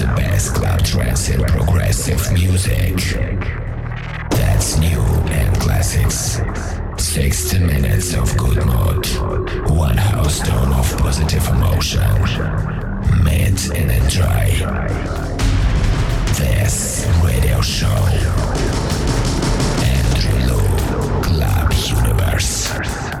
the best club trance and progressive music. That's new and classics. 60 minutes of good mood. One house tone of positive emotion. in and dry. This radio show. Andrew Lu, Club Universe.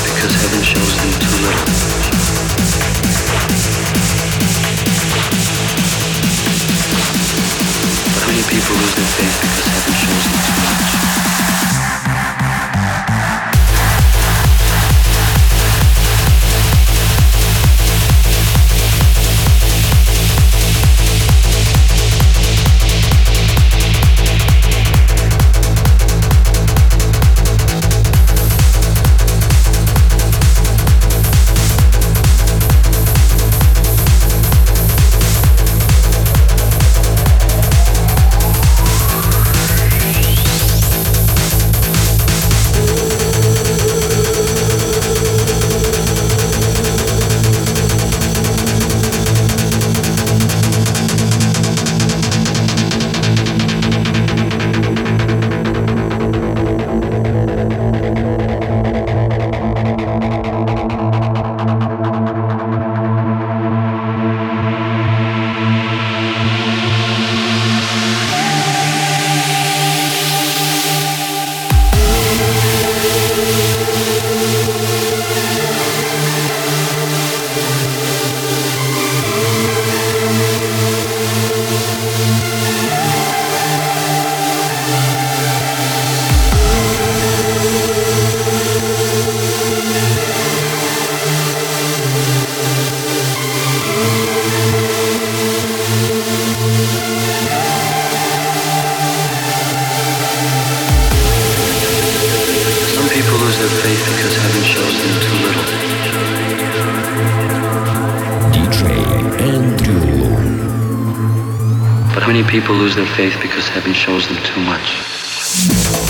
Because heaven shows them too little. But many people lose their faith because heaven shows them too much. People lose their faith because heaven shows them too much.